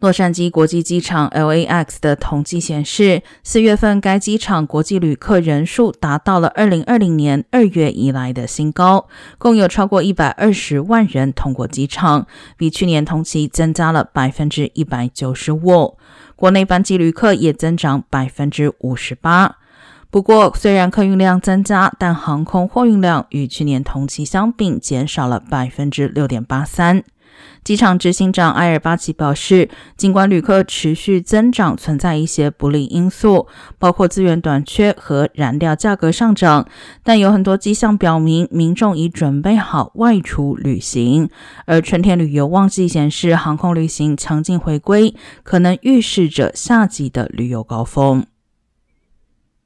洛杉矶国际机场 （LAX） 的统计显示，四月份该机场国际旅客人数达到了二零二零年二月以来的新高，共有超过一百二十万人通过机场，比去年同期增加了百分之一百九十五。国内班机旅客也增长百分之五十八。不过，虽然客运量增加，但航空货运量与去年同期相比减少了百分之六点八三。机场执行长埃尔巴奇表示，尽管旅客持续增长存在一些不利因素，包括资源短缺和燃料价格上涨，但有很多迹象表明民众已准备好外出旅行。而春天旅游旺季显示，航空旅行强劲回归，可能预示着夏季的旅游高峰。